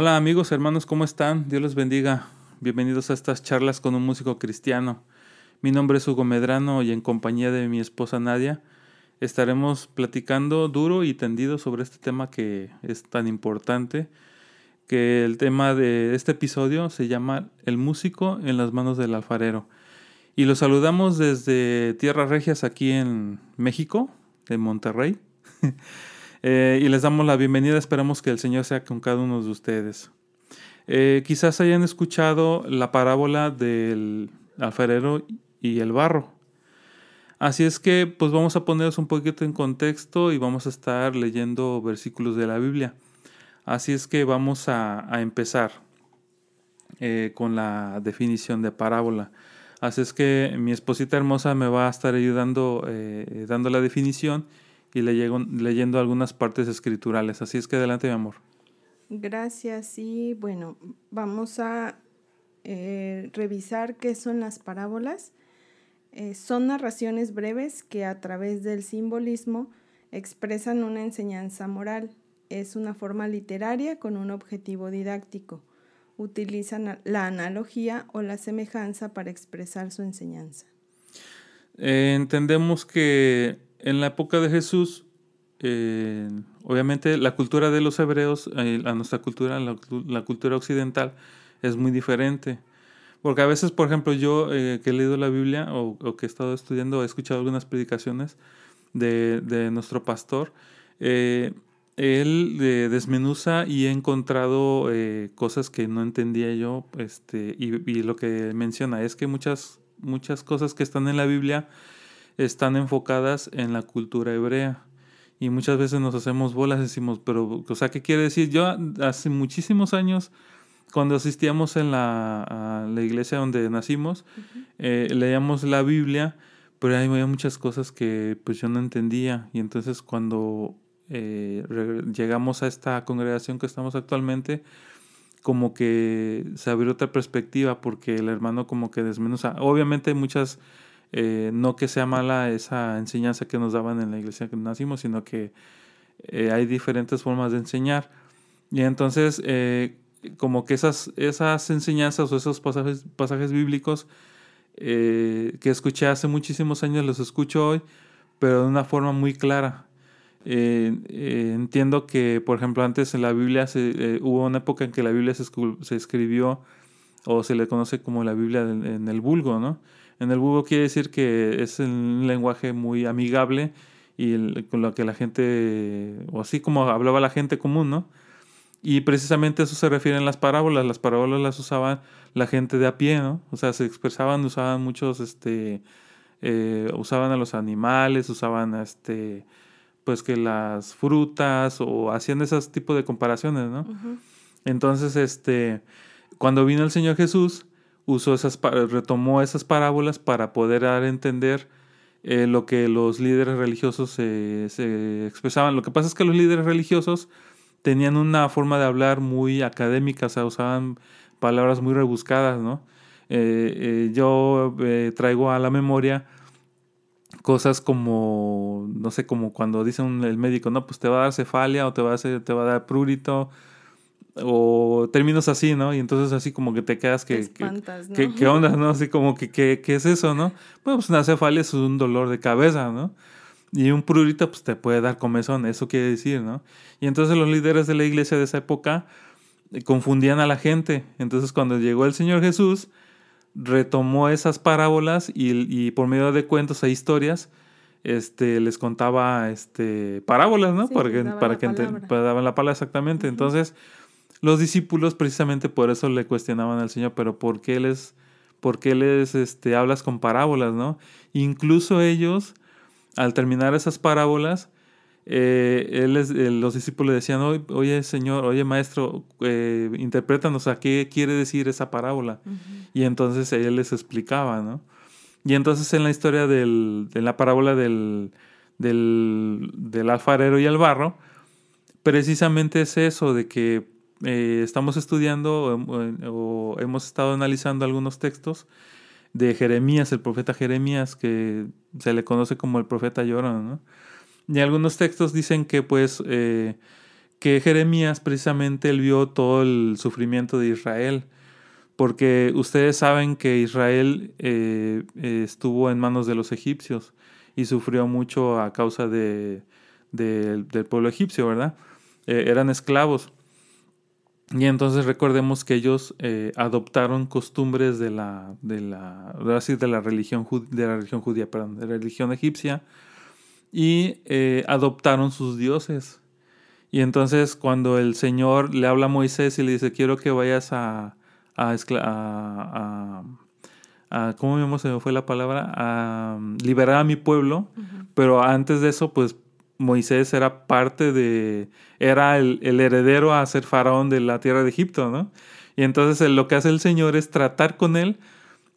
Hola amigos, hermanos, ¿cómo están? Dios los bendiga. Bienvenidos a estas charlas con un músico cristiano. Mi nombre es Hugo Medrano y en compañía de mi esposa Nadia estaremos platicando duro y tendido sobre este tema que es tan importante, que el tema de este episodio se llama El músico en las manos del alfarero. Y los saludamos desde Tierras Regias aquí en México, en Monterrey. Eh, y les damos la bienvenida, esperamos que el Señor sea con cada uno de ustedes. Eh, quizás hayan escuchado la parábola del alfarero y el barro. Así es que pues vamos a ponernos un poquito en contexto y vamos a estar leyendo versículos de la Biblia. Así es que vamos a, empezar eh, con la definición de parábola. Así es que mi esposita hermosa me va a estar ayudando dando la definición y leyendo algunas partes escriturales. Así es que adelante, mi amor. Gracias. Y bueno, vamos a eh, revisar qué son las parábolas. Eh, son narraciones breves que a través del simbolismo expresan una enseñanza moral. Es una forma literaria con un objetivo didáctico. Utilizan la analogía o la semejanza para expresar su enseñanza. Eh, entendemos que en la época de Jesús, eh, obviamente la cultura de los hebreos eh, a nuestra cultura, la, cultura occidental, es muy diferente. Porque a veces, por ejemplo, yo eh, que he leído la Biblia o, que he estado estudiando, he escuchado algunas predicaciones de, nuestro pastor, él desmenuza y he encontrado cosas que no entendía yo, este, y, y, lo que menciona es que muchas, muchas cosas que están en la Biblia están enfocadas en la cultura hebrea. Y muchas veces nos hacemos bolas decimos, pero, o sea, ¿qué quiere decir? Yo hace muchísimos años, cuando asistíamos en la, a la iglesia donde nacimos, eh, leíamos la Biblia, pero hay muchas cosas que pues yo no entendía. Y entonces cuando eh, llegamos a esta congregación que estamos actualmente, como que se abrió otra perspectiva porque el hermano como que desmenuza. Obviamente hay muchas eh, no que sea mala esa enseñanza que nos daban en la iglesia que nacimos, sino que eh, hay diferentes formas de enseñar. Y entonces, eh, como que esas, esas enseñanzas o esos pasajes, pasajes bíblicos que escuché hace muchísimos años, los escucho hoy, pero de una forma muy clara. entiendo que, por ejemplo, antes en la Biblia hubo una época en que la Biblia se, se, escribió o se le conoce como la Biblia en el vulgo, ¿no? En el vulgo quiere decir que es un lenguaje muy amigable y con lo que la gente, o así como hablaba la gente común, ¿no? Y precisamente eso se refiere en las parábolas. Las parábolas las usaban la gente de a pie, ¿no? O sea, se expresaban, usaban muchos, este, eh, usaban a los animales, usaban, este, pues que las frutas o hacían esos tipos de comparaciones, ¿no? Entonces, este, cuando vino el Señor Jesús, usó esas, retomó esas parábolas para poder dar a entender eh, lo que los líderes religiosos se, expresaban. Lo que pasa es que los líderes religiosos tenían una forma de hablar muy académica, o sea, usaban palabras muy rebuscadas, ¿no? Eh, eh, yo traigo a la memoria cosas como, no sé, como cuando dice el médico, no, pues te va a dar cefalia o te va a, te va a dar prurito o términos así, ¿no? Y entonces así como que te quedas que... que, ¿Qué onda, no? Así como que, ¿qué, es eso, no? Bueno, pues una cefalia es un dolor de cabeza, ¿no? Y un prurito pues te puede dar comezón, eso quiere decir, ¿no? Y entonces los líderes de la iglesia de esa época eh, confundían a la gente. Entonces cuando llegó el Señor Jesús, retomó esas parábolas y, por medio de cuentos e historias, este, les contaba este, parábolas, ¿no? para que, para que daban la palabra exactamente. Entonces, los discípulos precisamente por eso le cuestionaban al Señor, pero ¿por qué les, por qué les este, hablas con parábolas, no? Incluso ellos, al terminar esas parábolas, eh, él eh, los discípulos le decían, oye Señor, oye Maestro, eh, interprétanos a qué quiere decir esa parábola. Y entonces él les explicaba, ¿no? Y entonces en la historia del, de la parábola del, del, del alfarero y el barro, precisamente es eso, de que eh, estamos estudiando o, hemos estado analizando algunos textos de Jeremías, el profeta Jeremías, que se le conoce como el profeta llorón. Y algunos textos dicen que pues eh, que Jeremías precisamente él vio todo el sufrimiento de Israel, porque ustedes saben que Israel eh, estuvo en manos de los egipcios y sufrió mucho a causa de, del pueblo egipcio, ¿verdad? Eran esclavos. Y entonces recordemos que ellos eh, adoptaron costumbres de la, de la, de la religión, de la religión judía, perdón, de la religión egipcia, y adoptaron sus dioses. Y entonces cuando el Señor le habla a Moisés y le dice, quiero que vayas a, a, a, a ¿cómo se me fue la palabra? A liberar a mi pueblo, pero antes de eso, pues Moisés era parte de, era el, heredero a ser faraón de la tierra de Egipto, ¿no? Y entonces lo que hace el Señor es tratar con él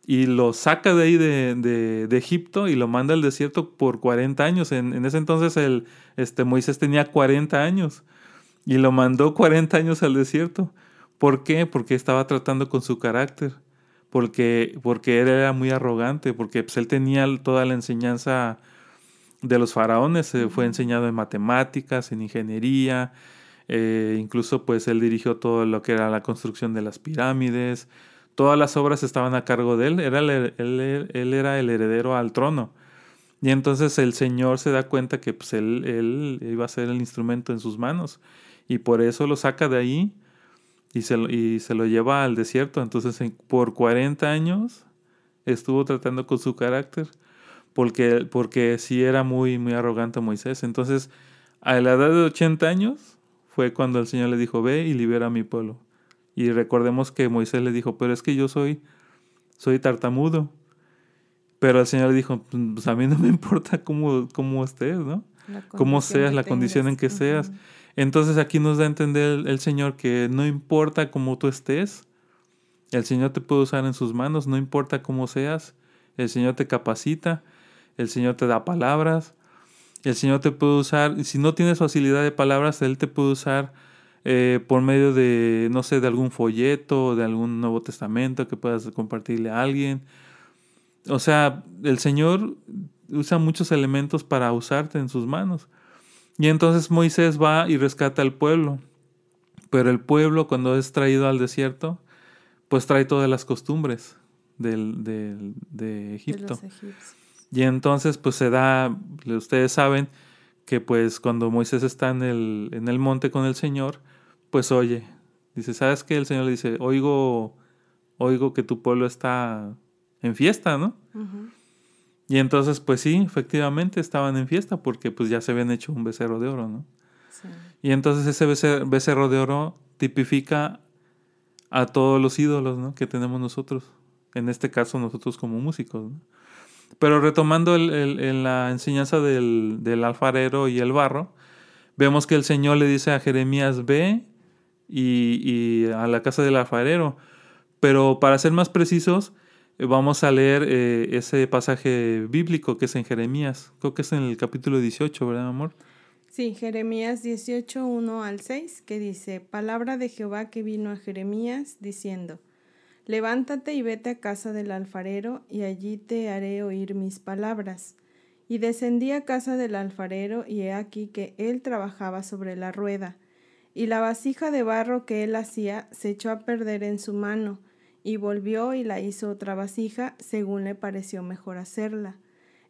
y lo saca de ahí de, Egipto y lo manda al desierto por 40 años. En, en, ese entonces el, este, Moisés tenía 40 años y lo mandó 40 años al desierto. ¿Por qué? Porque estaba tratando con su carácter, porque, porque él era muy arrogante, porque pues, él tenía toda la enseñanza de los faraones, se fue enseñado en matemáticas, en ingeniería, eh, incluso pues él dirigió todo lo que era la construcción de las pirámides, todas las obras estaban a cargo de él, era él, él, era el heredero al trono. Y entonces el Señor se da cuenta que pues, él, él, iba a ser el instrumento en sus manos. Y por eso lo saca de ahí y se, y se lo lleva al desierto. Entonces por 40 años estuvo tratando con su carácter. Porque, porque sí era muy, muy arrogante Moisés. Entonces, a la edad de 80 años fue cuando el Señor le dijo, ve y libera a mi pueblo. Y recordemos que Moisés le dijo, pero es que yo soy, soy tartamudo. Pero el Señor le dijo, pues a mí no me importa cómo, cómo estés, ¿no? Cómo seas, la condición en que seas. Entonces aquí nos da a entender el, Señor que no importa cómo tú estés, el Señor te puede usar en sus manos, no importa cómo seas, el Señor te capacita, el Señor te da palabras, el Señor te puede usar, si no tienes facilidad de palabras, Él te puede usar eh, por medio de, no sé, de algún folleto, de algún Nuevo Testamento que puedas compartirle a alguien. O sea, el Señor usa muchos elementos para usarte en sus manos. Y entonces Moisés va y rescata al pueblo. Pero el pueblo, cuando es traído al desierto, pues trae todas las costumbres del, de Egipto. Y entonces, pues se da, ustedes saben que pues cuando Moisés está en el, en el monte con el Señor, pues oye, dice, ¿sabes qué? El Señor le dice, oigo, oigo que tu pueblo está en fiesta, ¿no? Y entonces, pues sí, efectivamente estaban en fiesta porque pues ya se habían hecho un becerro de oro, ¿no? Sí. Y entonces ese becerro de oro tipifica a todos los ídolos, ¿no? Que tenemos nosotros. En este caso, nosotros como músicos, ¿no? Pero retomando el, la enseñanza del, del alfarero y el barro, vemos que el Señor le dice a Jeremías, ve y, a la casa del alfarero. Pero para ser más precisos, eh, vamos a leer eh, ese pasaje bíblico que es en Jeremías. Creo que es en el capítulo 18, ¿verdad, amor? Sí, Jeremías 18, 1 al 6, que dice, Palabra de Jehová que vino a Jeremías, diciendo, Levántate y vete a casa del alfarero, y allí te haré oír mis palabras. Y descendí a casa del alfarero, y he aquí que él trabajaba sobre la rueda y la vasija de barro que él hacía se echó a perder en su mano, y volvió y la hizo otra vasija, según le pareció mejor hacerla.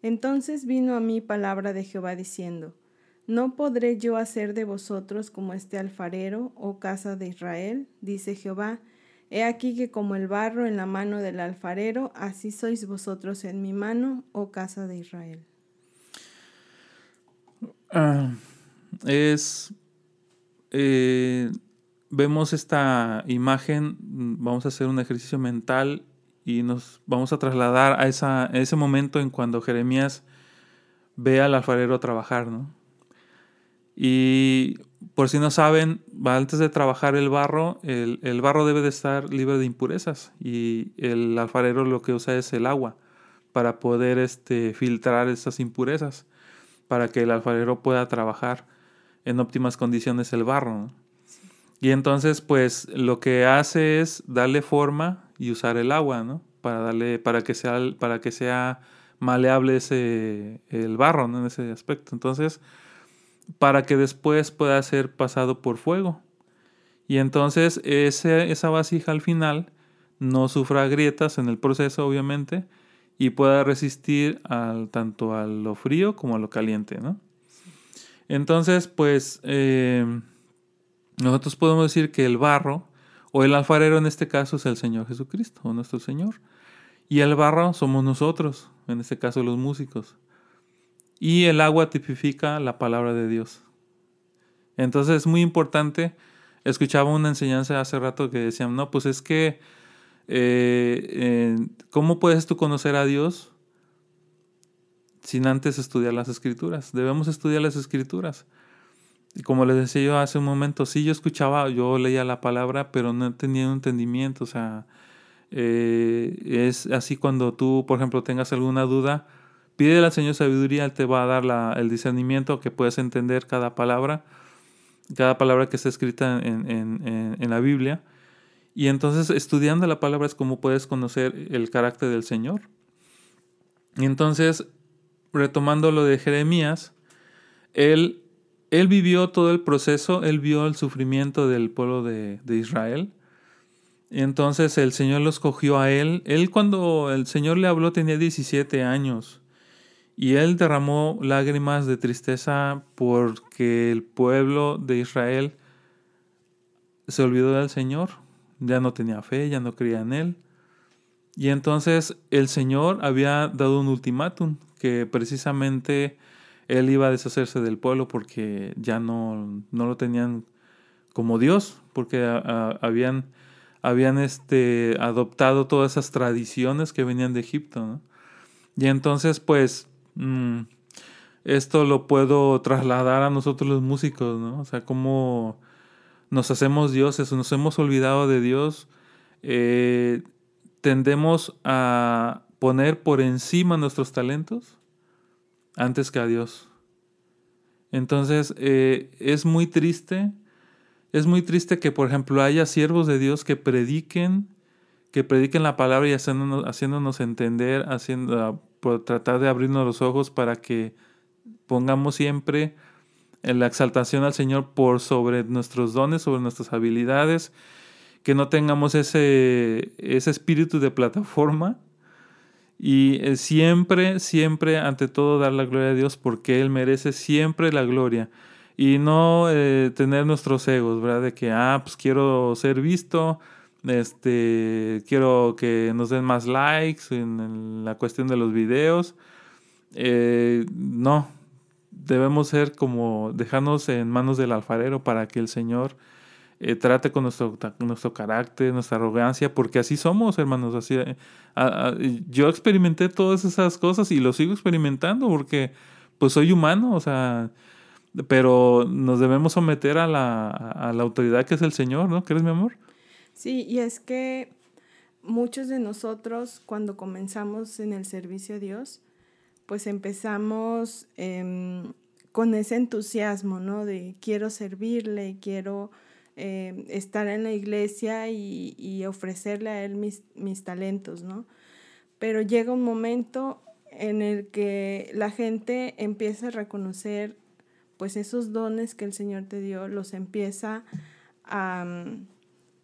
Entonces vino a mí palabra de Jehová diciendo, ¿No podré yo hacer de vosotros como este alfarero, oh casa de Israel? dice Jehová. He aquí que como el barro en la mano del alfarero, así sois vosotros en mi mano, oh casa de Israel. Ah, es eh, vemos esta imagen, vamos a hacer un ejercicio mental y nos vamos a trasladar a, ese momento en cuando Jeremías ve al alfarero trabajar, ¿no? Y por si no saben, antes de trabajar el barro, el, el, barro debe de estar libre de impurezas y el alfarero lo que usa es el agua para poder este, filtrar esas impurezas, para que el alfarero pueda trabajar en óptimas condiciones el barro. Y entonces, pues lo que hace es darle forma y usar el agua, ¿no? Para darle, para que sea, para que sea maleable ese, el barro, ¿no? En ese aspecto. Entonces, para que después pueda ser pasado por fuego. Y entonces ese, esa vasija al final no sufra grietas en el proceso, obviamente, y pueda resistir al, tanto a lo frío como a lo caliente, ¿no? Entonces, pues, eh, nosotros podemos decir que el barro, o el alfarero en este caso, es el Señor Jesucristo, o nuestro Señor. Y el barro somos nosotros, en este caso los músicos. Y el agua tipifica la palabra de Dios. Entonces es muy importante. Escuchaba una enseñanza hace rato que decían, no, pues es que, eh, ¿cómo puedes tú conocer a Dios sin antes estudiar las escrituras? Debemos estudiar las escrituras. Y como les decía yo hace un momento, sí, yo escuchaba, yo leía la palabra, pero no tenía un entendimiento, o sea, eh, es así cuando tú, por ejemplo, tengas alguna duda, pide al Señor sabiduría, Él te va a dar el discernimiento que puedes entender cada palabra, cada palabra que está escrita en, la Biblia. Y entonces estudiando la palabra es como puedes conocer el carácter del Señor. Y entonces, retomando lo de Jeremías, él, vivió todo el proceso, él vio el sufrimiento del pueblo de, Israel entonces el Señor lo escogió a él. Él cuando el Señor le habló tenía 17 años. Y él derramó lágrimas de tristeza porque el pueblo de Israel se olvidó del Señor. Ya no tenía fe, ya no creía en él. Y entonces el Señor había dado un ultimátum que precisamente él iba a deshacerse del pueblo porque ya no, no lo tenían como Dios, porque habían habían este, adoptado todas esas tradiciones que venían de Egipto. Y entonces, pues, mm, esto lo puedo trasladar a nosotros los músicos, ¿no? O sea, cómo nos hacemos dioses, nos hemos olvidado de Dios, eh, tendemos a poner por encima nuestros talentos antes que a Dios. Entonces, eh, es muy triste es muy triste que, por ejemplo, haya siervos de Dios que prediquen, que prediquen la palabra y haciéndonos, haciéndonos entender, haciendo, por tratar de abrirnos los ojos para que pongamos siempre en la exaltación al Señor por sobre nuestros dones, sobre nuestras habilidades, que no tengamos ese, ese espíritu de plataforma y eh, siempre, siempre, ante todo, dar la gloria a Dios porque Él merece siempre la gloria y no eh, tener nuestros egos, ¿verdad? De que, ah, pues quiero ser visto, este, quiero que nos den más likes en, la cuestión de los videos. Eh, no, debemos ser como dejarnos en manos del alfarero para que el Señor eh, trate con nuestro, nuestro carácter, nuestra arrogancia, porque así somos, hermanos. Así, yo experimenté todas esas cosas y lo sigo experimentando porque pues soy humano, o sea, pero nos debemos someter a la, a la autoridad que es el Señor, ¿no? ¿Crees, mi amor? Sí, y es que muchos de nosotros cuando comenzamos en el servicio a Dios, pues empezamos em, con ese entusiasmo, ¿no? De quiero servirle, quiero em, estar en la iglesia y, y, ofrecerle a Él mis, mis talentos, ¿no? Pero llega un momento en el que la gente empieza a reconocer pues esos dones que el Señor te dio los empieza a,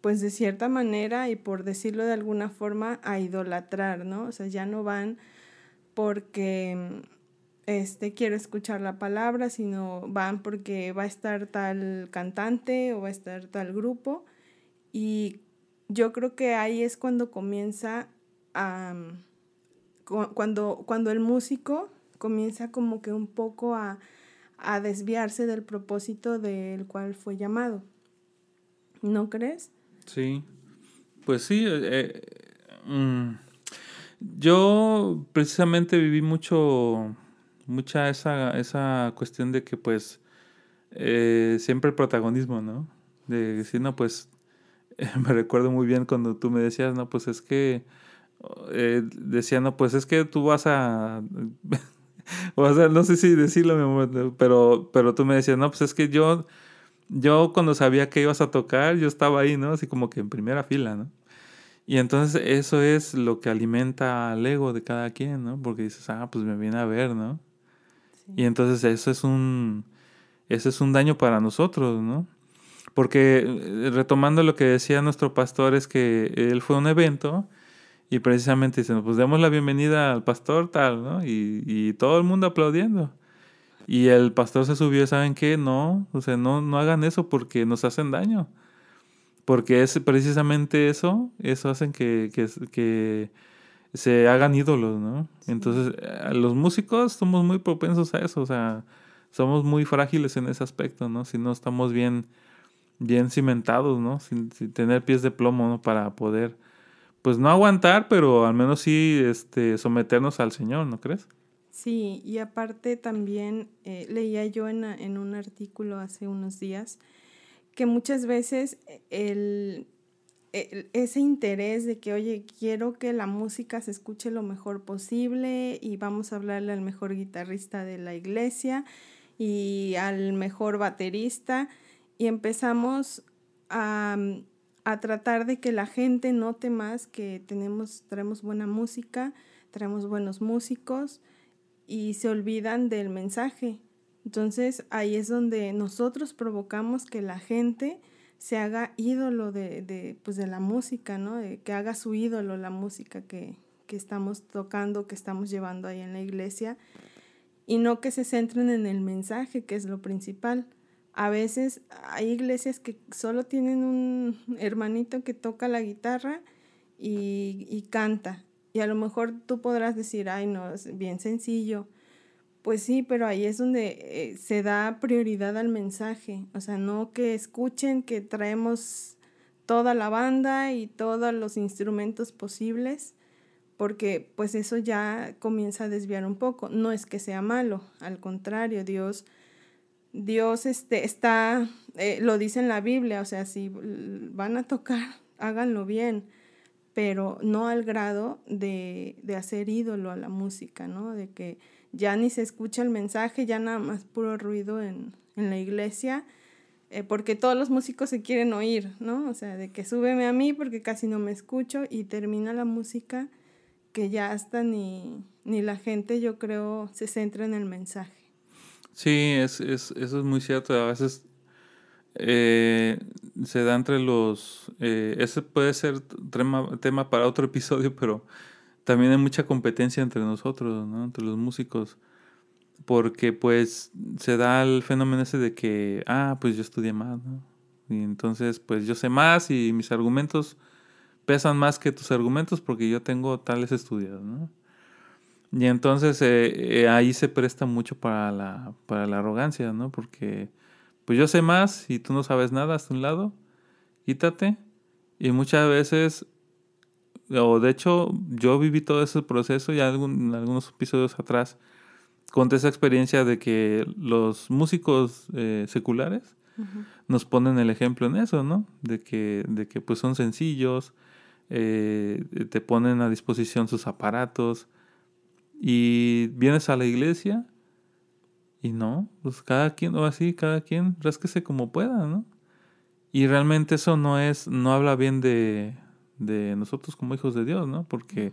pues de cierta manera y por decirlo de alguna forma, a idolatrar, ¿no? O sea, ya no van porque este, quiero escuchar la palabra, sino van porque va a estar tal cantante o va a estar tal grupo. Y yo creo que ahí es cuando comienza a, cuando, cuando el músico comienza como que un poco a, a desviarse del propósito del cual fue llamado. ¿No crees? Sí, pues sí. Eh, mm, yo precisamente viví mucho, mucha esa, esa cuestión de que pues eh, siempre el protagonismo, ¿no? De decir, no, pues me recuerdo muy bien cuando tú me decías, no, pues es que, eh, decía, no, pues es que tú vas a o sea, no sé si decirlo, mi amor, pero, pero tú me decías, no, pues es que yo, yo cuando sabía que ibas a tocar, yo estaba ahí, ¿no? Así como que en primera fila, ¿no? Y entonces eso es lo que alimenta al ego de cada quien, ¿no? Porque dices, ah, pues me viene a ver, ¿no? Y entonces eso es un, ese es un daño para nosotros, ¿no? Porque eh, retomando lo que decía nuestro pastor es que él fue a un evento y precisamente dicen, pues demos la bienvenida al pastor tal, ¿no? Y, y todo el mundo aplaudiendo. Y el pastor se subió, ¿saben qué? No, o sea, no, no hagan eso porque nos hacen daño. Porque es precisamente eso, eso hacen que, que, que se hagan ídolos, ¿no? Entonces, los músicos somos muy propensos a eso, o sea, somos muy frágiles en ese aspecto, ¿no? Si no estamos bien, bien cimentados, ¿no? Sin, tener pies de plomo, ¿no? Para poder, pues no aguantar, pero al menos sí este, someternos al Señor, ¿no crees? Sí, y aparte también eh, leía yo en, un artículo hace unos días que muchas veces el ese interés de que, oye, quiero que la música se escuche lo mejor posible y vamos a hablarle al mejor guitarrista de la iglesia y al mejor baterista y empezamos a, a tratar de que la gente note más que tenemos, traemos buena música, traemos buenos músicos y se olvidan del mensaje. Entonces ahí es donde nosotros provocamos que la gente se haga ídolo de, de, pues de la música, ¿no? que haga su ídolo la música que, que estamos tocando, que estamos llevando ahí en la iglesia, y no que se centren en el mensaje, que es lo principal. A veces hay iglesias que solo tienen un hermanito que toca la guitarra y, y canta. Y a lo mejor tú podrás decir, ay, no, es bien sencillo pues sí, pero ahí es donde eh, se da prioridad al mensaje, o sea, no que escuchen que traemos toda la banda y todos los instrumentos posibles, porque pues eso ya comienza a desviar un poco. No es que sea malo, al contrario, Dios, Dios este, está, eh, lo dice en la Biblia, o sea, si van a tocar, háganlo bien, pero no al grado de, de hacer ídolo a la música, ¿no? De que ya ni se escucha el mensaje, ya nada más puro ruido en, la iglesia, eh, porque todos los músicos se quieren oír, ¿no? O sea, de que súbeme a mí porque casi no me escucho y termina la música que ya hasta ni, ni la gente, yo creo, se centra en el mensaje. Sí, es, es, eso es muy cierto. A veces eh, se da entre los... Eh, ese puede ser tema, para otro episodio, pero también hay mucha competencia entre nosotros, ¿no? Entre los músicos. Porque pues se da el fenómeno ese de que, ah, pues yo estudié más. Y entonces pues yo sé más y mis argumentos pesan más que tus argumentos porque yo tengo tales estudios, ¿no? Y entonces eh, eh, ahí se presta mucho para la, para la arrogancia, ¿no? Porque pues yo sé más y tú no sabes nada hasta un lado, quítate. Y muchas veces o de hecho yo viví todo ese proceso ya en algunos episodios atrás conté esa experiencia de que los músicos eh, seculares nos ponen el ejemplo en eso, ¿no? De que, de que pues son sencillos, eh, te ponen a disposición sus aparatos y vienes a la iglesia y no, pues cada quien, o así, cada quien rásquese como pueda, ¿no? Y realmente eso no es, no habla bien de, de nosotros como hijos de Dios, ¿no? Porque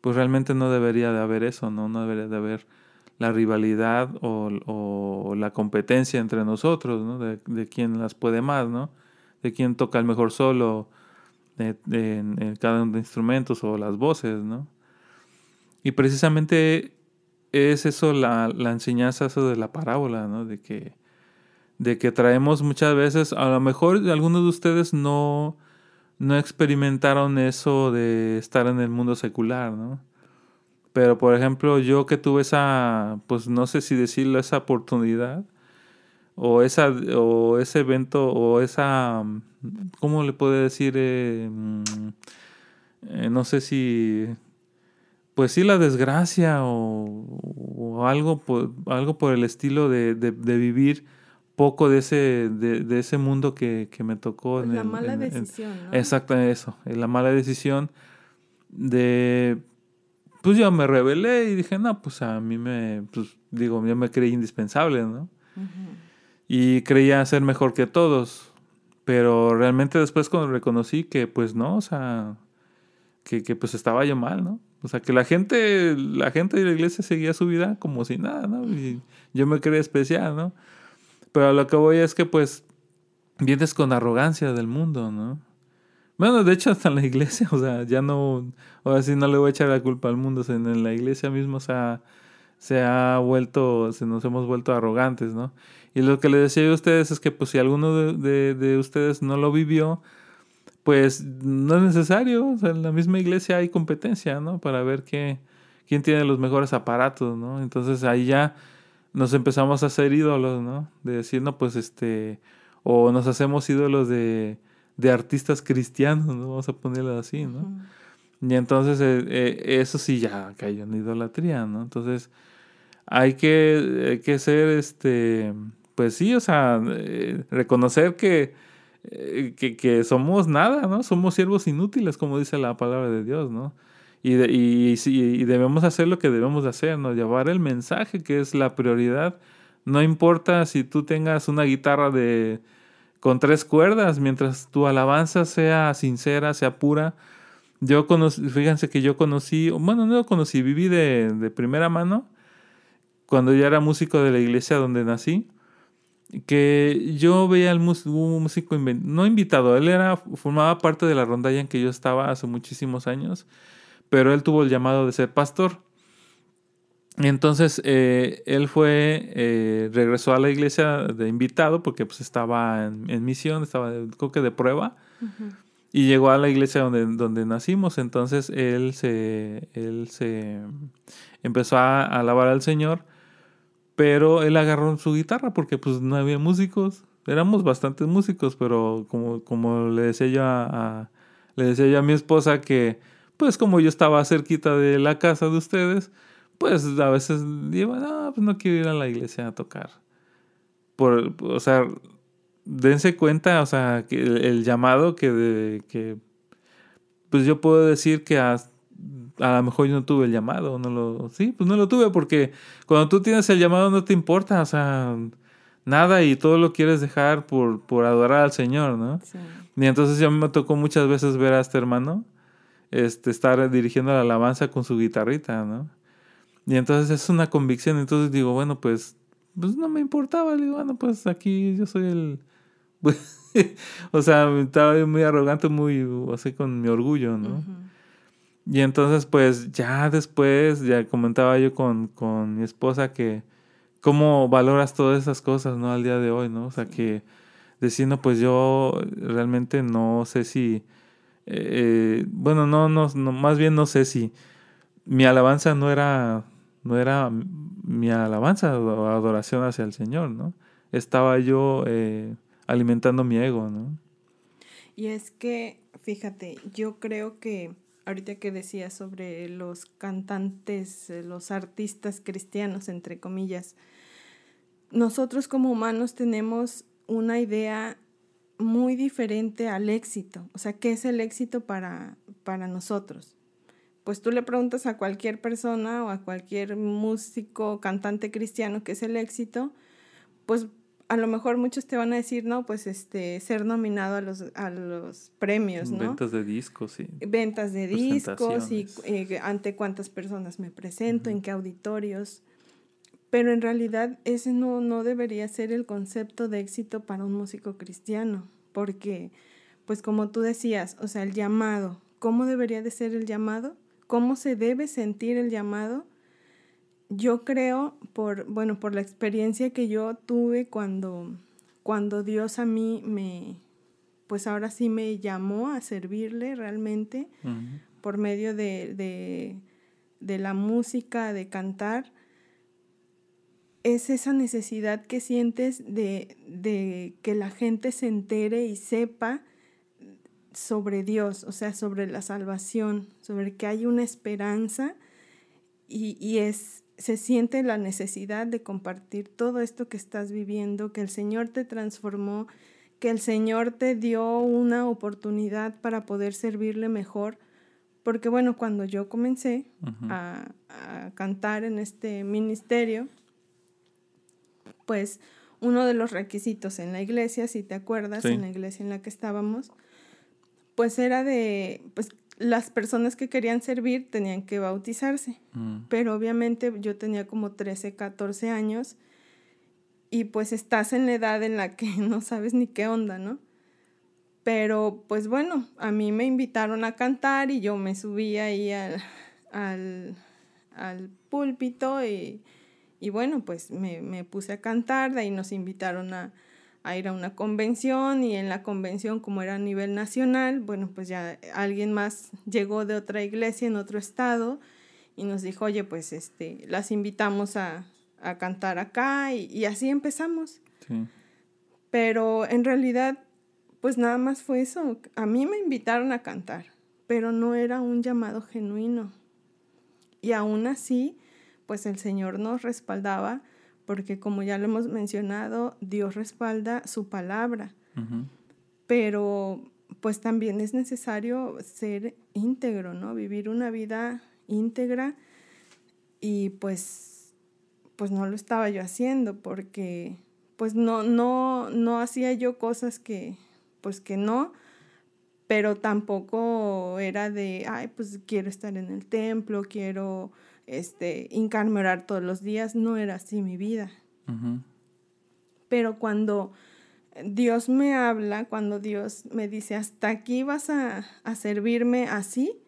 pues realmente no debería de haber eso, ¿no? No debería de haber la rivalidad o, la competencia entre nosotros, ¿no? De, de, quién las puede más, ¿no? De quién toca el mejor solo en, cada uno de instrumentos o las voces, ¿no? Y precisamente es eso la, la enseñanza eso de la parábola, ¿no? De que, de que traemos muchas veces, a lo mejor algunos de ustedes no, no experimentaron eso de estar en el mundo secular, ¿no? Pero por ejemplo, yo que tuve esa, pues no sé si decirlo, esa oportunidad, o, esa, o ese evento, o esa, ¿cómo le puedo decir? Eh, mm, eh, no sé si, pues sí, la desgracia o, algo, por, algo por el estilo de, de, de vivir poco de ese, de, ese mundo que, me tocó. la mala decisión, ¿no? Exacto, eso, la mala decisión de, pues yo me rebelé y dije, no, pues a mí me, pues digo, yo me creí indispensable, ¿no? Y creía ser mejor que todos, pero realmente después cuando reconocí que pues no, o sea, que, que pues estaba yo mal, ¿no? O sea, que la gente, la gente de la iglesia seguía su vida como si nada, ¿no? Y yo me creía especial, ¿no? Pero lo que voy es que pues vienes con arrogancia del mundo, ¿no? Bueno, de hecho hasta en la iglesia, o sea, ya no, ahora sí no le voy a echar la culpa al mundo, o sea, en la iglesia mismo se ha, vuelto, se nos hemos vuelto arrogantes, ¿no? Y lo que le decía a ustedes es que pues si alguno de, ustedes no lo vivió, pues no es necesario, o sea, en la misma iglesia hay competencia, ¿no? Para ver qué, quién tiene los mejores aparatos, ¿no? Entonces ahí ya nos empezamos a hacer ídolos, ¿no? De decir, no, pues este, o nos hacemos ídolos de, de artistas cristianos, ¿no? Vamos a ponerlo así, ¿no? Y entonces eh, eh, eso sí ya cayó en idolatría, ¿no? Entonces hay que, que ser, este, pues sí, o sea, eh, reconocer que, que, que, somos nada, ¿no? Somos siervos inútiles, como dice la palabra de Dios, ¿no? Y, y, debemos hacer lo que debemos de hacer, ¿no? Llevar el mensaje, que es la prioridad. No importa si tú tengas una guitarra de con tres cuerdas, mientras tu alabanza sea sincera, sea pura. Yo conocí, fíjense que yo conocí, bueno, no lo conocí, viví de, de primera mano cuando ya era músico de la iglesia donde nací, que yo veía al músico, un músico no invitado, él era, formaba parte de la rondalla en que yo estaba hace muchísimos años, pero él tuvo el llamado de ser pastor. Entonces eh, él fue, eh, regresó a la iglesia de invitado porque pues estaba en, misión, estaba creo que de prueba. Y llegó a la iglesia donde, donde nacimos. Entonces él se, él se empezó a, alabar al Señor. Pero él agarró su guitarra porque pues no había músicos. Éramos bastantes músicos, pero como, como le decía yo a, le decía yo a mi esposa que pues como yo estaba cerquita de la casa de ustedes, pues a veces digo, no, pues no quiero ir a la iglesia a tocar. Por, o sea, dense cuenta, o sea, que el, llamado que, de, que, pues yo puedo decir que a, a lo mejor yo no tuve el llamado, no lo, sí, pues no lo tuve porque cuando tú tienes el llamado no te importa, o sea, nada y todo lo quieres dejar por, por adorar al Señor, ¿no? Y entonces ya me tocó muchas veces ver a este hermano este, estar dirigiendo la alabanza con su guitarrita, ¿no? Y entonces es una convicción, entonces digo, bueno, pues, pues no me importaba, digo, bueno, pues aquí yo soy el... o sea, estaba muy arrogante, muy así con mi orgullo, ¿no? Y entonces, pues ya después, ya comentaba yo con, con mi esposa que cómo valoras todas esas cosas, ¿no? Al día de hoy, ¿no? O sea, que diciendo, pues yo realmente no sé si, eh, bueno, no, no, no, más bien no sé si mi alabanza no era no era mi alabanza o adoración hacia el Señor, ¿no? Estaba yo eh, alimentando mi ego, ¿no? Y es que, fíjate, yo creo que ahorita que decía sobre los cantantes, eh, los artistas cristianos, entre comillas, nosotros como humanos tenemos una idea muy diferente al éxito. O sea, ¿qué es el éxito para, para nosotros? pues tú le preguntas a cualquier persona o a cualquier músico, cantante cristiano qué es el éxito, pues a lo mejor muchos te van a decir, no, pues este, ser nominado a los, a los premios, ¿no? Ventas de discos, sí. Ventas de discos y eh, ante cuántas personas me presento, en qué auditorios. Pero en realidad ese no, no debería ser el concepto de éxito para un músico cristiano, porque, pues como tú decías, o sea, el llamado, ¿cómo debería de ser el llamado? cómo se debe sentir el llamado, yo creo por, bueno, por la experiencia que yo tuve cuando, cuando Dios a mí me, pues ahora sí me llamó a servirle realmente por medio de, de, la música, de cantar, es esa necesidad que sientes de, de que la gente se entere y sepa sobre Dios, o sea, sobre la salvación, sobre que hay una esperanza y, es, se siente la necesidad de compartir todo esto que estás viviendo, que el Señor te transformó, que el Señor te dio una oportunidad para poder servirle mejor. Porque bueno, cuando yo comencé a, cantar en este ministerio, pues uno de los requisitos en la iglesia, si te acuerdas, en la iglesia en la que estábamos, pues era de, pues las personas que querían servir tenían que bautizarse, mm. pero obviamente yo tenía como 13, 14 años y pues estás en la edad en la que no sabes ni qué onda, ¿no? Pero pues bueno, a mí me invitaron a cantar y yo me subí ahí al, al, púlpito y, bueno, pues me, puse a cantar, de ahí nos invitaron a, a ir a una convención y en la convención como era a nivel nacional, bueno, pues ya alguien más llegó de otra iglesia en otro estado y nos dijo, oye, pues este, las invitamos a, a cantar acá y, así empezamos. Pero en realidad, pues nada más fue eso. A mí me invitaron a cantar, pero no era un llamado genuino. Y aún así, pues el Señor nos respaldaba porque como ya lo hemos mencionado, Dios respalda su palabra. Pero pues también es necesario ser íntegro, ¿no? Vivir una vida íntegra y pues pues no lo estaba yo haciendo porque pues no, no, no hacía yo cosas que, pues que no, pero tampoco era de, ay, pues quiero estar en el templo, quiero, este, hincarme todos los días, no era así mi vida. Pero cuando Dios me habla, cuando Dios me dice, hasta aquí vas a, servirme así,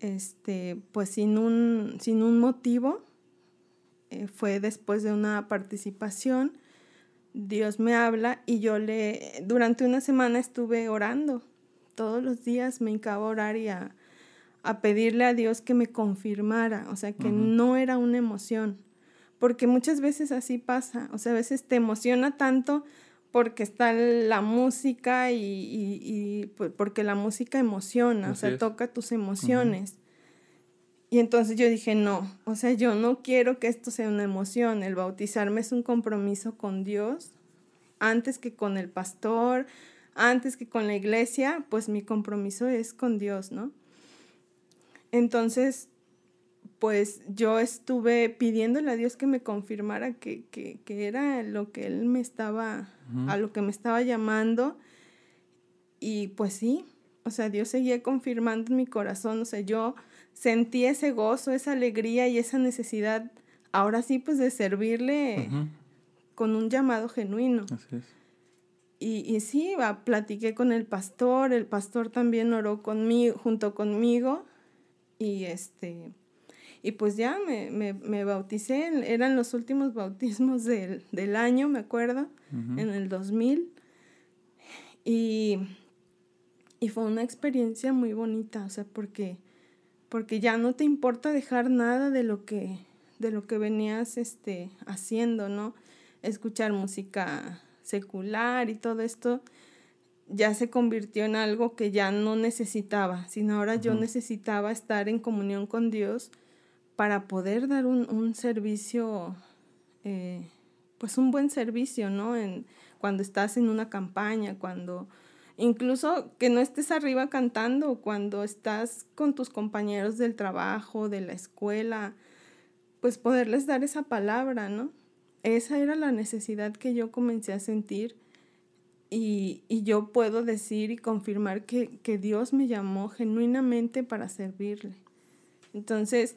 este, pues sin un, sin un motivo, eh, fue después de una participación. Dios me habla y yo le, durante una semana estuve orando. Todos los días me hincaba a orar y a, pedirle a Dios que me confirmara, o sea, que no era una emoción. Porque muchas veces así pasa, o sea, a veces te emociona tanto porque está la música y, porque la música emociona, o sea, toca tus emociones. Y entonces yo dije, no, o sea, yo no quiero que esto sea una emoción, el bautizarme es un compromiso con Dios, antes que con el pastor, antes que con la iglesia, pues mi compromiso es con Dios, ¿no? Entonces, pues yo estuve pidiéndole a Dios que me confirmara que, era lo que Él me estaba, a lo que me estaba llamando. Y pues sí, o sea, Dios seguía confirmando en mi corazón, o sea, yo sentí ese gozo, esa alegría y esa necesidad, ahora sí, pues de servirle con un llamado genuino. Así es. Y, y sí, platiqué con el pastor, el pastor también oró conmigo, junto conmigo, y este, y pues ya me, me, me bauticé, eran los últimos bautismos del, del año, me acuerdo, en el 2000, y, y fue una experiencia muy bonita, o sea, porque porque ya no te importa dejar nada de lo que, de lo que venías este, haciendo, ¿no? Escuchar música secular y todo esto ya se convirtió en algo que ya no necesitaba, sino ahora yo necesitaba estar en comunión con Dios para poder dar un, servicio, eh, pues un buen servicio, ¿no? En, cuando estás en una campaña, cuando Incluso que no estés arriba cantando cuando estás con tus compañeros del trabajo, de la escuela, pues poderles dar esa palabra, ¿no? Esa era la necesidad que yo comencé a sentir y, yo puedo decir y confirmar que, que Dios me llamó genuinamente para servirle. Entonces,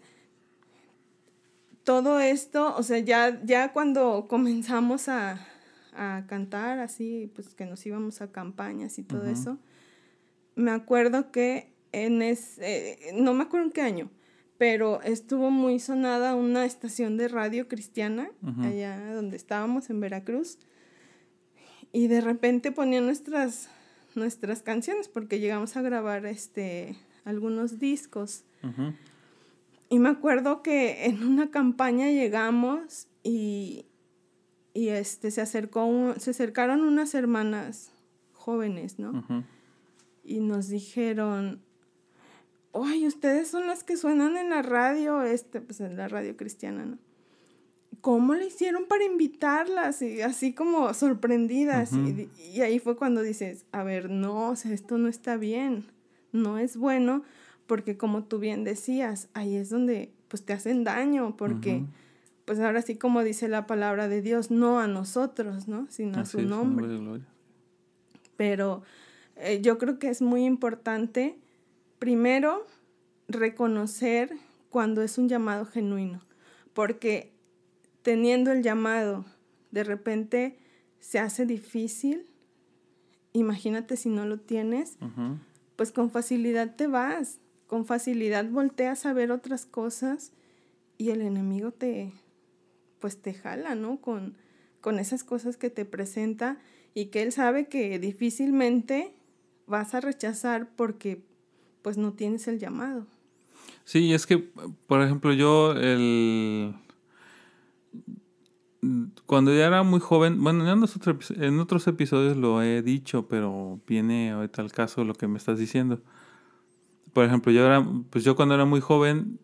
todo esto, o sea, ya, ya cuando comenzamos a, a cantar, así, pues que nos íbamos a campañas y todo eso. Me acuerdo que en ese, no me acuerdo en qué año, pero estuvo muy sonada una estación de radio cristiana allá donde estábamos en Veracruz y de repente ponían nuestras nuestras canciones porque llegamos a grabar este algunos discos. Y me acuerdo que en una campaña llegamos y, y este, se, acercó se acercaron unas hermanas jóvenes, ¿no? Y nos dijeron, ay, ustedes son las que suenan en la radio, este, pues en la radio cristiana, ¿no? ¿Cómo le hicieron para invitarlas? Y así como sorprendidas. y, y, ahí fue cuando dices, a ver, no, o sea, esto no está bien, no es bueno, porque como tú bien decías, ahí es donde pues te hacen daño, porque pues ahora sí como dice la palabra de Dios, no a nosotros, ¿no? Sino a su nombre. Pero eh, yo creo que es muy importante, primero, reconocer cuando es un llamado genuino, porque teniendo el llamado de repente se hace difícil, imagínate si no lo tienes, pues con facilidad te vas, con facilidad volteas a ver otras cosas y el enemigo te, pues te jala, ¿no? Con, con esas cosas que te presenta y que él sabe que difícilmente vas a rechazar porque pues no tienes el llamado. Sí, es que, por ejemplo, yo el... Cuando ya era muy joven, bueno, en otros, episodios lo he dicho, pero viene ahorita al caso lo que me estás diciendo. Por ejemplo, yo era, pues yo cuando era muy joven,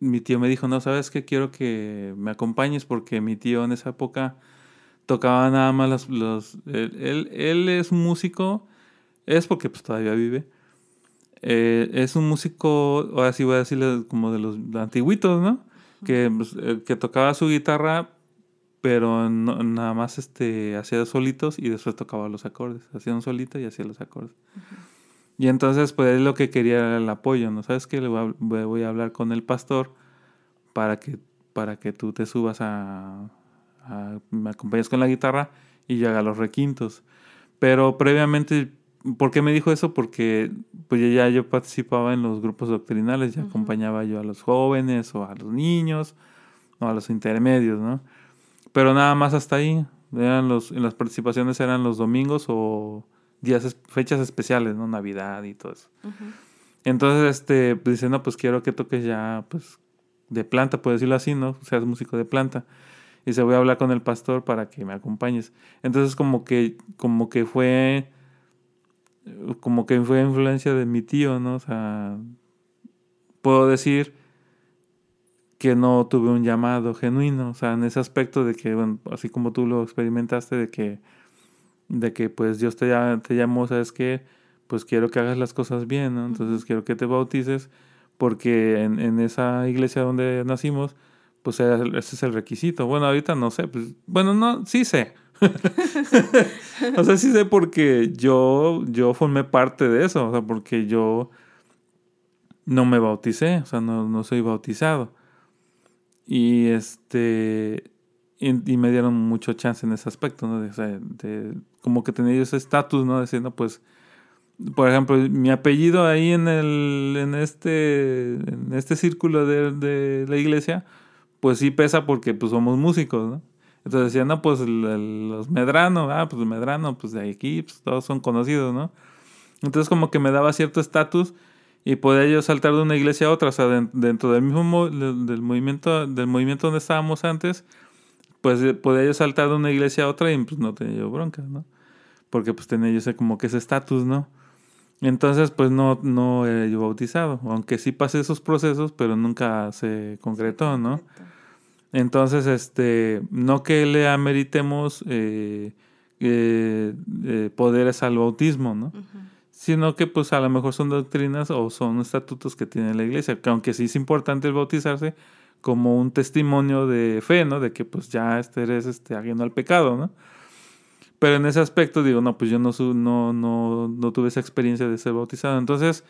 mi tío me dijo, no, sabes que quiero que me acompañes porque mi tío en esa época tocaba nada más los... los él, él, es músico, es porque pues todavía vive. Eh, es un músico, ahora sí voy a decirle como de los antiguitos, ¿no? Que, pues, eh, que tocaba su guitarra, pero nada más este, hacía solitos y después tocaba los acordes. Hacía un solito y hacía los acordes. Y entonces, pues él lo que quería era el apoyo, ¿no? ¿Sabes qué? Le voy a, hablar con el pastor para que, para que tú te subas a, me acompañes con la guitarra y yo haga los requintos. Pero previamente, ¿por qué me dijo eso? Porque pues ya yo participaba en los grupos doctrinales, ya acompañaba yo a los jóvenes o a los niños o a los intermedios, ¿no? Pero nada más hasta ahí. Eran los, en las participaciones eran los domingos o días, fechas especiales, ¿no? Navidad y todo eso. Entonces, este, pues dice, no, pues quiero que toques ya, pues, de planta, por decirlo así, ¿no? Seas músico de planta. Y se voy a hablar con el pastor para que me acompañes. Entonces, como que, como que fue, como que fue influencia de mi tío, ¿no? O sea, puedo decir que no tuve un llamado genuino, o sea, en ese aspecto de que, bueno, así como tú lo experimentaste, de que de que pues Dios te, te llamó, ¿sabes qué? Pues quiero que hagas las cosas bien, ¿no? Entonces quiero que te bautices porque en, en esa iglesia donde nacimos, pues ese es el requisito. Bueno, ahorita no sé, pues, bueno, no, sí sé. o sea, sí sé porque yo, yo formé parte de eso, o sea, porque yo no me bauticé, o sea, no, no soy bautizado. Y este, y, me dieron mucho chance en ese aspecto, ¿no? De, como que tenía ese estatus, ¿no? Diciendo, pues, por ejemplo, mi apellido ahí en el, en este, en este círculo de, de la iglesia, pues sí pesa porque pues somos músicos, ¿no? Entonces decían, no, pues los Medrano, ah, pues Medrano, pues de aquí, pues todos son conocidos, ¿no? Entonces como que me daba cierto estatus y podía yo saltar de una iglesia a otra, o sea, dentro del mismo del movimiento, del movimiento donde estábamos antes, pues eh, podía yo saltar de una iglesia a otra y pues no tenía yo bronca, ¿no? Porque pues tenía yo ese como que ese estatus, ¿no? Entonces pues no, no era yo bautizado, aunque sí pasé esos procesos, pero nunca se concretó, ¿no? Entonces, este, no que le ameritemos eh, eh, eh, poderes al bautismo, ¿no? Sino que pues a lo mejor son doctrinas o son estatutos que tiene la iglesia, que aunque sí es importante el bautizarse, como un testimonio de fe, ¿no? De que pues ya este eres este, ajeno al pecado, ¿no? Pero en ese aspecto digo, no, pues yo no, no, no, no tuve esa experiencia de ser bautizado. Entonces,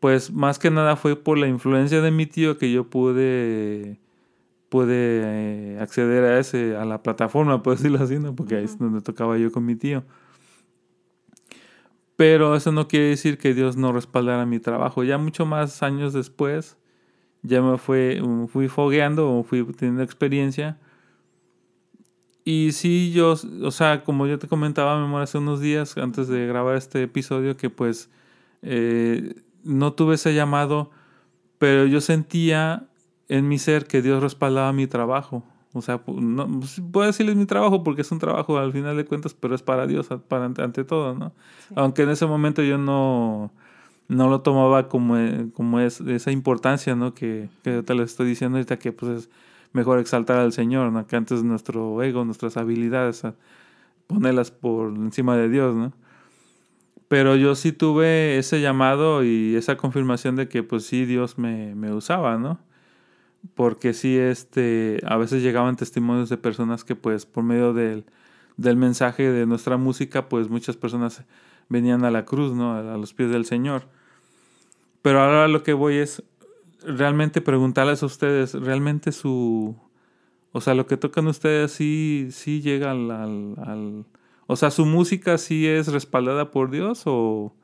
pues más que nada fue por la influencia de mi tío que yo pude, pude eh, acceder a ese, a la plataforma, por decirlo así, ¿no? Porque ahí es donde tocaba yo con mi tío. Pero eso no quiere decir que Dios no respaldara mi trabajo. Ya mucho más años después, ya me fue, fui fogueando fui teniendo experiencia. Y sí, yo, o sea, como yo te comentaba, me hace unos días antes de grabar este episodio, que pues eh, no tuve ese llamado, pero yo sentía en mi ser que Dios respaldaba mi trabajo. O sea, no, pues, puedo decirles mi trabajo porque es un trabajo al final de cuentas, pero es para Dios para, ante todo, ¿no? Aunque en ese momento yo no, no lo tomaba como, eh, como es, esa importancia, ¿no? Que, que te lo estoy diciendo ahorita que pues es mejor exaltar al Señor, ¿no? Que antes nuestro ego, nuestras habilidades, ponerlas por encima de Dios, ¿no? Pero yo sí tuve ese llamado y esa confirmación de que pues sí Dios me, me usaba, ¿no? Porque sí, este, a veces llegaban testimonios de personas que pues por medio del, del mensaje de nuestra música, pues muchas personas venían a la cruz, ¿no? A los pies del Señor. Pero ahora lo que voy es realmente preguntarles a ustedes, realmente su, O sea, lo que tocan ustedes sí, sí llega al, al, O sea, su música sí es respaldada por Dios o,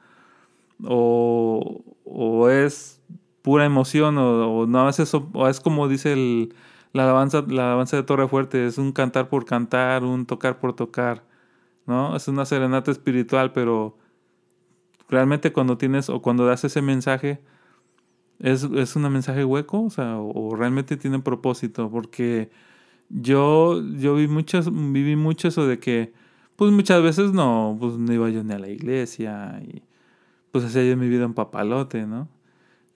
o, es pura emoción o, no es eso, o es como dice el, la alabanza, la alabanza de Torre Fuerte, es un cantar por cantar, un tocar por tocar, ¿no? Es una serenata espiritual, pero realmente cuando tienes o cuando das ese mensaje, es, es un mensaje hueco, o sea, o, realmente tiene propósito, porque yo, yo vi viví mucho eso de que, pues muchas veces no, pues no iba yo ni a la iglesia y pues hacía yo mi vida en papalote, ¿no?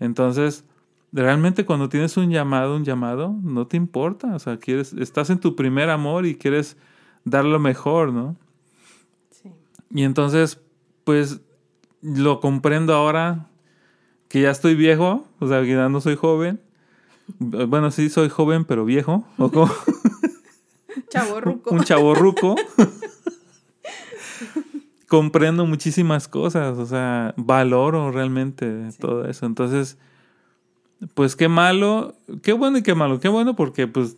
Entonces, realmente cuando tienes un llamado, un llamado, no te importa, o sea, quieres, estás en tu primer amor y quieres dar lo mejor, ¿no? Sí. Y entonces, pues lo comprendo ahora que ya estoy viejo, o sea, que ya no soy joven. Bueno, sí soy joven, pero viejo. ¿o Un chaborruco. comprendo muchísimas cosas, o sea, valoro realmente todo eso. Entonces, pues qué malo, qué bueno y qué malo. Qué bueno porque pues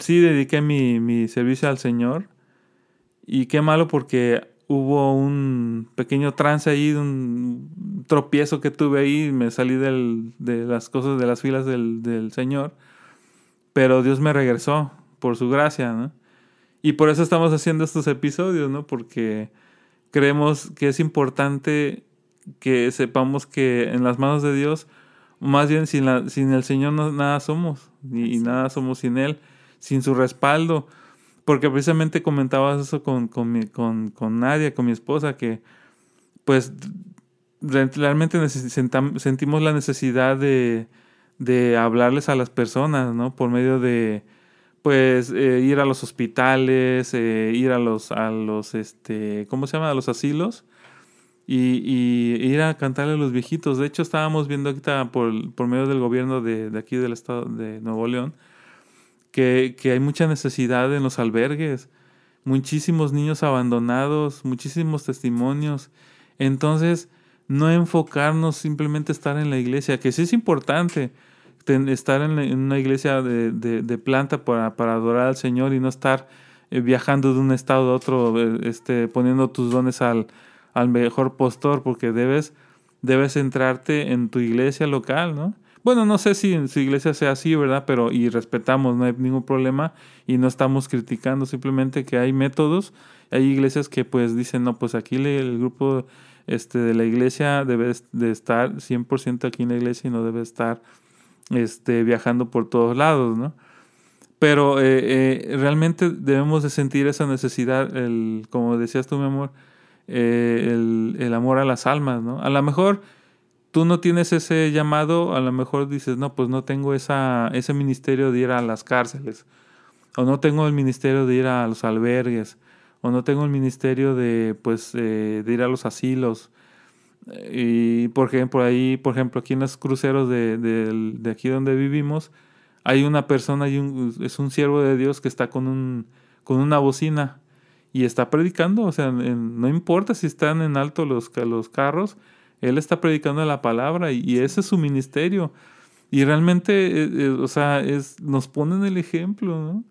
sí dediqué mi, mi servicio al Señor. Y qué malo porque hubo un pequeño trance ahí, un tropiezo que tuve ahí, me salí del, de las cosas, de las filas del, del, Señor, pero Dios me regresó por su gracia, ¿no? Y por eso estamos haciendo estos episodios, ¿no? Porque creemos que es importante que sepamos que en las manos de Dios, más bien sin, la, sin el Señor no, nada somos, y nada somos sin Él, sin su respaldo porque precisamente comentabas eso con, con, con, con Nadia, con mi esposa, que pues realmente sentimos la necesidad de, de, hablarles a las personas, ¿no? Por medio de, pues, eh, ir a los hospitales, eh, ir a los, a los, este, ¿cómo se llama? A los asilos. Y, y, ir a cantarle a los viejitos. De hecho, estábamos viendo ahorita por, por medio del gobierno de, de aquí del estado de Nuevo León, que, hay mucha necesidad en los albergues, muchísimos niños abandonados, muchísimos testimonios. Entonces, no enfocarnos simplemente estar en la iglesia, que sí es importante estar en, una iglesia de, planta para, adorar al Señor y no estar eh, viajando de un estado a otro, eh, este, poniendo tus dones al, al mejor postor, porque debes, debes centrarte en tu iglesia local, ¿no? Bueno, no sé si su iglesia sea así, ¿verdad? Pero y respetamos, no hay ningún problema y no estamos criticando, simplemente que hay métodos, hay iglesias que pues dicen, no, pues aquí el grupo este, de la iglesia debe de estar 100% aquí en la iglesia y no debe estar este, viajando por todos lados, ¿no? Pero eh, eh, realmente debemos de sentir esa necesidad, el, como decías tú, mi amor, eh, el, el amor a las almas, ¿no? A lo mejor tú no tienes ese llamado, a lo mejor dices, no, pues no tengo esa, ese ministerio de ir a las cárceles, o no tengo el ministerio de ir a los albergues, o no tengo el ministerio de, pues, de ir a los asilos. Y por ejemplo, ahí, por ejemplo, aquí en los cruceros de, de, aquí donde vivimos, hay una persona, y un, es un siervo de Dios que está con, un, con una bocina y está predicando, o sea, no importa si están en alto los, los carros, él está predicando la palabra y, ese es su ministerio. Y realmente, eh, eh, o sea, es, nos ponen el ejemplo, ¿no?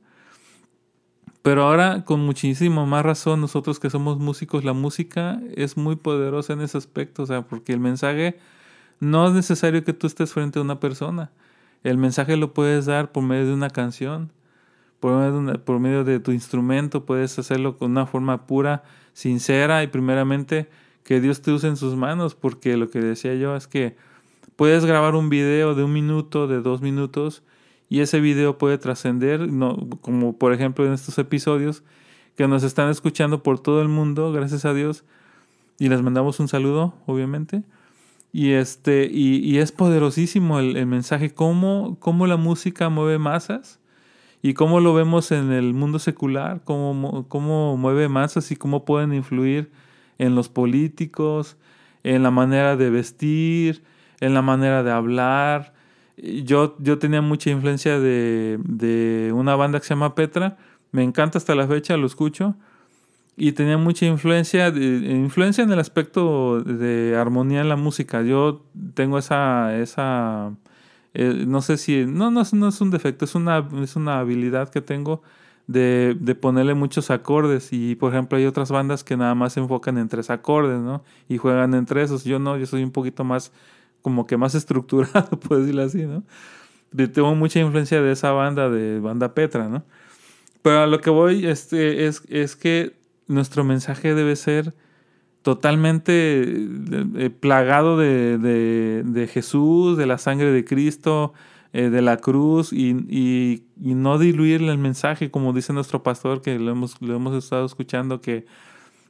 Pero ahora, con muchísimo más razón, nosotros que somos músicos, la música es muy poderosa en ese aspecto, o sea, porque el mensaje no es necesario que tú estés frente a una persona. El mensaje lo puedes dar por medio de una canción, por medio de, por medio de tu instrumento, puedes hacerlo con una forma pura, sincera y primeramente que Dios te use en sus manos, porque lo que decía yo es que puedes grabar un video de un minuto, de dos minutos, y ese video puede trascender, no, como por ejemplo en estos episodios, que nos están escuchando por todo el mundo, gracias a Dios, y les mandamos un saludo, obviamente. Y, este, y, es poderosísimo el, mensaje, cómo, cómo, la música mueve masas y cómo lo vemos en el mundo secular, cómo, cómo mueve masas y cómo pueden influir en los políticos, en la manera de vestir, en la manera de hablar. Yo, yo tenía mucha influencia de, de una banda que se llama Petra, me encanta hasta la fecha, lo escucho, y tenía mucha influencia, de, influencia en el aspecto de armonía en la música. Yo tengo esa, esa eh, no sé si, no, no, no es un defecto, es una, es una habilidad que tengo de, de, ponerle muchos acordes y por ejemplo hay otras bandas que nada más se enfocan en tres acordes, ¿no? Y juegan entre esos. Yo no, yo soy un poquito más, como que más estructurado, puedo decirlo así, ¿no? tengo mucha influencia de esa banda, de banda Petra, ¿no? Pero a lo que voy este, es, es que nuestro mensaje debe ser totalmente eh, plagado de, de, Jesús, de la sangre de Cristo, eh, de la cruz y, y, y, no diluir el mensaje, como dice nuestro pastor, que lo hemos, lo hemos estado escuchando, que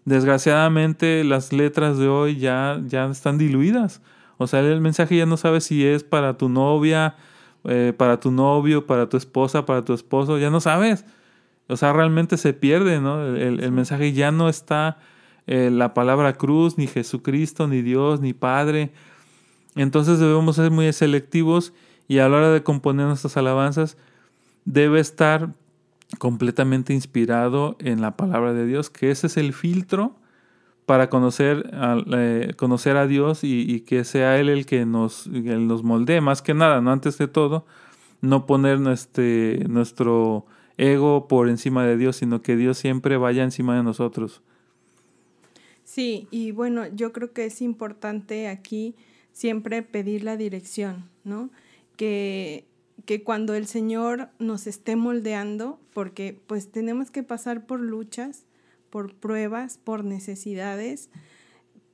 desgraciadamente las letras de hoy ya, ya están diluidas. O sea, el mensaje ya no sabe si es para tu novia, eh, para tu novio, para tu esposa, para tu esposo, ya no sabes. O sea, realmente se pierde, ¿no? El, mensaje ya no está eh, la palabra cruz, ni Jesucristo, ni Dios, ni Padre. Entonces debemos ser muy selectivos y a la hora de componer nuestras alabanzas debe estar completamente inspirado en la palabra de Dios, que ese es el filtro para conocer a, conocer a Dios y, que sea Él el que nos, nos moldee, más que nada, no antes de todo, no poner nuestro ego por encima de Dios, sino que Dios siempre vaya encima de nosotros. Sí, y bueno, yo creo que es importante aquí siempre pedir la dirección, ¿no? Que, que cuando el Señor nos esté moldeando, porque pues tenemos que pasar por luchas, por pruebas, por necesidades,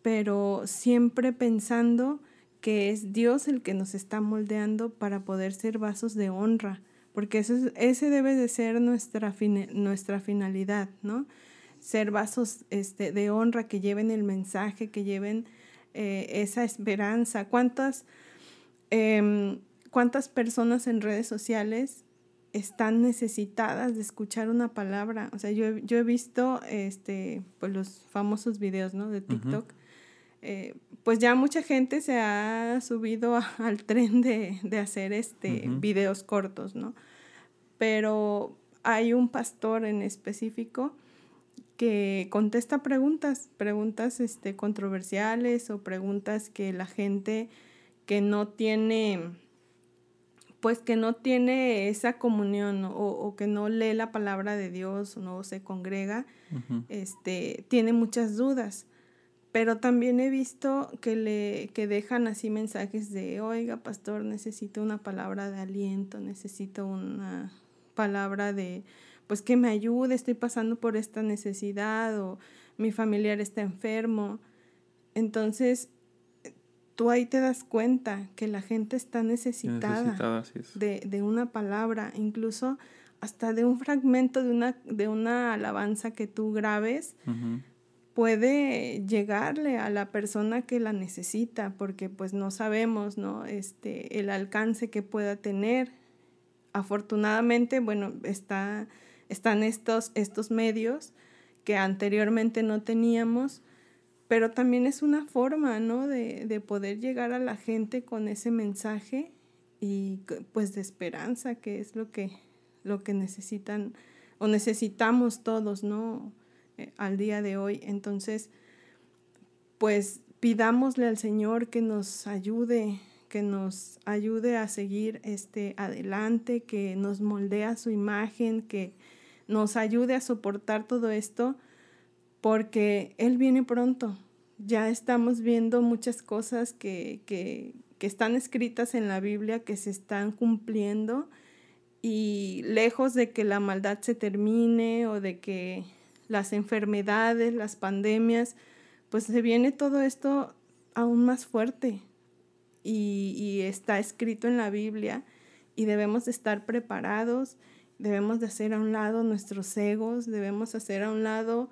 pero siempre pensando que es Dios el que nos está moldeando para poder ser vasos de honra, porque eso ese debe de ser nuestra, nuestra finalidad, ¿no? Ser vasos este, de honra que lleven el mensaje, que lleven eh, esa esperanza. ¿Cuántas, em, ¿Cuántas personas en redes sociales están necesitadas de escuchar una palabra. O sea, yo, he visto este, pues los famosos videos ¿no? de TikTok. Eh, pues ya mucha gente se ha subido al tren de, hacer este, videos cortos, ¿no? Pero hay un pastor en específico que contesta preguntas, preguntas este, controversiales o preguntas que la gente que no tiene pues que no tiene esa comunión o, que no lee la palabra de Dios o no se congrega, este, tiene muchas dudas. Pero también he visto que, le, que dejan así mensajes de, oiga, pastor, necesito una palabra de aliento, necesito una palabra de, pues que me ayude, estoy pasando por esta necesidad o mi familiar está enfermo. Entonces, tú ahí te das cuenta que la gente está necesitada, de, una palabra, incluso hasta de un fragmento de una, de una alabanza que tú grabes, puede llegarle a la persona que la necesita, porque pues no sabemos, ¿no? Este, el alcance que pueda tener. Afortunadamente, bueno, está, están estos, estos medios que anteriormente no teníamos, pero también es una forma, ¿no? De, de, poder llegar a la gente con ese mensaje y pues de esperanza, que es lo que, lo que necesitan o necesitamos todos, ¿no? Eh, al día de hoy. Entonces, pues pidámosle al Señor que nos ayude, que nos ayude a seguir este adelante, que nos moldea su imagen, que nos ayude a soportar todo esto porque Él viene pronto. Ya estamos viendo muchas cosas que, que, que están escritas en la Biblia que se están cumpliendo y lejos de que la maldad se termine o de que las enfermedades, las pandemias, pues se viene todo esto aún más fuerte y, y, está escrito en la Biblia y debemos estar preparados, debemos de hacer a un lado nuestros egos, debemos hacer a un lado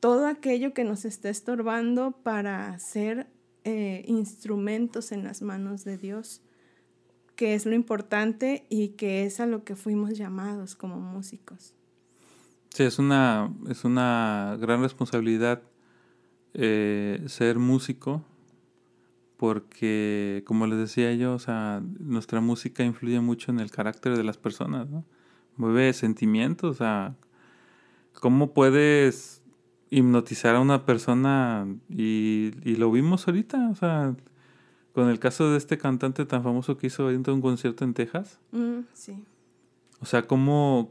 todo aquello que nos está estorbando para ser eh, instrumentos en las manos de Dios, que es lo importante y que es a lo que fuimos llamados como músicos. Sí, es una, es una gran responsabilidad eh, ser músico, porque como les decía yo, o sea, nuestra música influye mucho en el carácter de las personas, ¿no? Mueve sentimientos, o sea, ¿cómo puedes hipnotizar a una persona y, lo vimos ahorita, o sea, con el caso de este cantante tan famoso que hizo ahorita un concierto en Texas. Mm, sí. O sea, como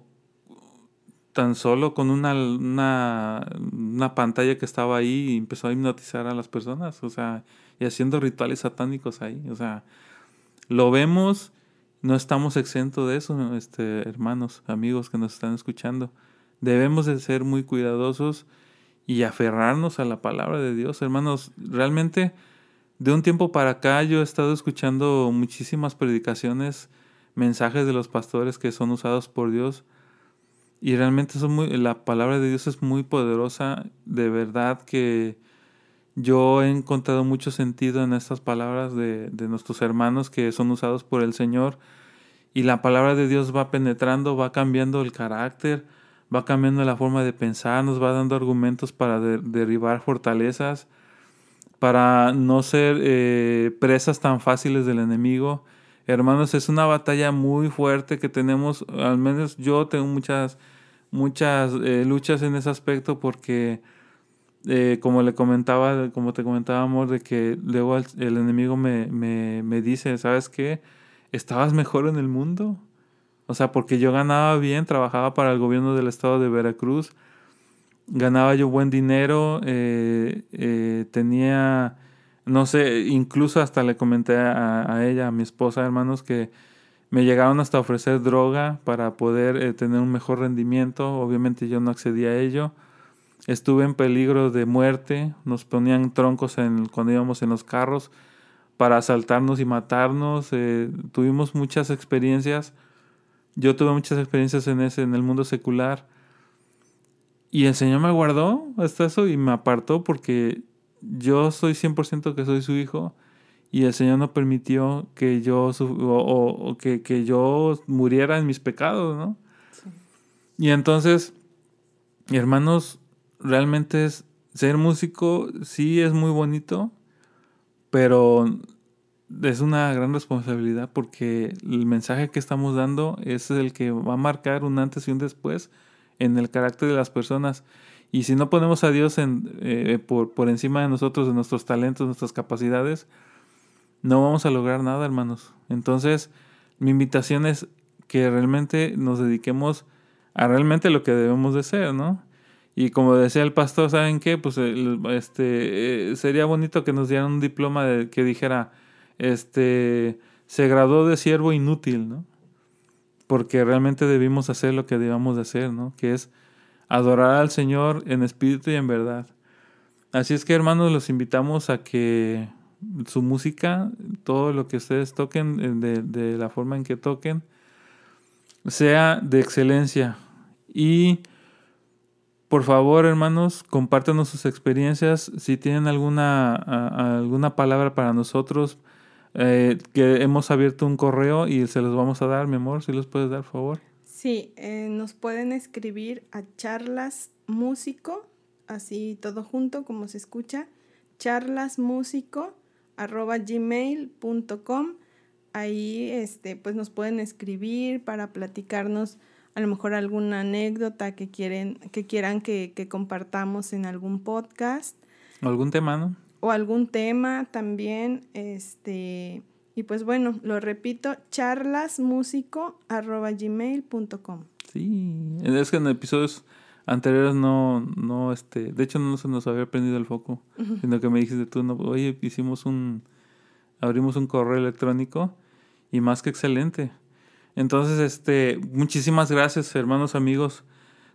tan solo con una, una, una pantalla que estaba ahí empezó a hipnotizar a las personas, o sea, y haciendo rituales satánicos ahí, o sea, lo vemos, no estamos exentos de eso, este, hermanos, amigos que nos están escuchando. Debemos de ser muy cuidadosos y aferrarnos a la palabra de Dios, hermanos, realmente de un tiempo para acá yo he estado escuchando muchísimas predicaciones, mensajes de los pastores que son usados por Dios y realmente son muy, la palabra de Dios es muy poderosa, de verdad que yo he encontrado mucho sentido en estas palabras de, de nuestros hermanos que son usados por el Señor y la palabra de Dios va penetrando, va cambiando el carácter, va cambiando la forma de pensar, nos va dando argumentos para derribar fortalezas, para no ser eh, presas tan fáciles del enemigo. Hermanos, es una batalla muy fuerte que tenemos, al menos yo tengo muchas, muchas eh, luchas en ese aspecto porque eh, como le comentaba, como te comentaba, amor, de que luego el, enemigo me, me, me, dice, ¿sabes qué? Estabas mejor en el mundo. O sea, porque yo ganaba bien, trabajaba para el gobierno del estado de Veracruz, ganaba yo buen dinero, eh, eh, tenía, no sé, incluso hasta le comenté a, ella, a mi esposa, hermanos, que me llegaron hasta ofrecer droga para poder tener un mejor rendimiento. Obviamente yo no accedí a ello Estuve en peligro de muerte, nos ponían troncos en, cuando íbamos en los carros para asaltarnos y matarnos. Eh, tuvimos muchas experiencias. Yo tuve muchas experiencias en ese, en el mundo secular. Y el Señor me guardó hasta eso y me apartó porque yo soy 100% que soy su hijo y el Señor no permitió que yo, o, que, que, yo muriera en mis pecados, ¿no? Y entonces, hermanos, realmente es ser músico, sí es muy bonito, pero es una gran responsabilidad porque el mensaje que estamos dando es el que va a marcar un antes y un después en el carácter de las personas. Y si no ponemos a Dios en, eh, por, por encima de nosotros, de nuestros talentos, nuestras capacidades, no vamos a lograr nada, hermanos. Entonces, mi invitación es que realmente nos dediquemos a realmente lo que debemos de ser, ¿no? Y como decía el pastor, ¿saben qué? Pues este eh, sería bonito que nos dieran un diploma de, que dijera, este, se graduó de siervo inútil, ¿no? Porque realmente debimos hacer lo que debamos de hacer, ¿no? Que es adorar al Señor en espíritu y en verdad. Así es que hermanos, los invitamos a que su música, todo lo que ustedes toquen, eh, de, de la forma en que toquen, sea de excelencia. Y por favor, hermanos, compártanos sus experiencias. Si tienen alguna, alguna palabra para nosotros, eh, que hemos abierto un correo y se los vamos a dar, mi amor, si los puedes dar, por favor. Sí, eh, nos pueden escribir a charlas músico, así todo junto como se escucha, charlasmusico arroba gmail.com. Ahí este, pues nos pueden escribir para platicarnos a lo mejor alguna anécdota que quieren, que quieran que, compartamos en algún podcast. Algún tema, ¿no? O algún tema también, este, y pues bueno, lo repito, charlasmusico.gmail.com. Sí, es que en episodios anteriores no, no, este, de hecho no se nos había prendido el foco, sino que me dijiste tú, no, oye, hicimos un, abrimos un correo electrónico y más que excelente. Entonces, este, muchísimas gracias, hermanos, amigos.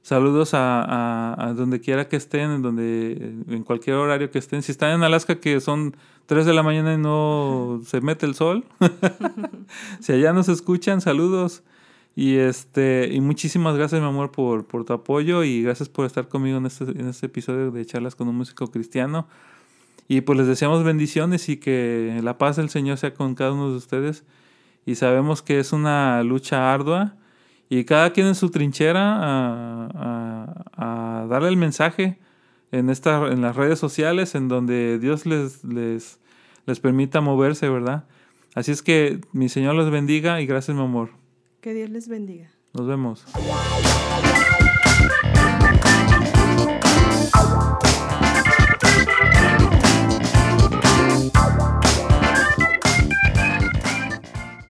Saludos a, donde quiera que estén, en donde, en cualquier horario que estén. Si están en Alaska, que son 3 de la mañana y no se mete el sol. si allá nos escuchan, saludos. Y este, y muchísimas gracias, mi amor, por, por tu apoyo y gracias por estar conmigo en este, en este episodio de Charlas con un músico cristiano. Y pues les deseamos bendiciones y que la paz del Señor sea con cada uno de ustedes y sabemos que es una lucha ardua y cada quien en su trinchera a, darle el mensaje en, esta, en las redes sociales en donde Dios les, les, les permita moverse, ¿verdad? Así es que mi Señor los bendiga y gracias mi amor. Que Dios les bendiga. Nos vemos.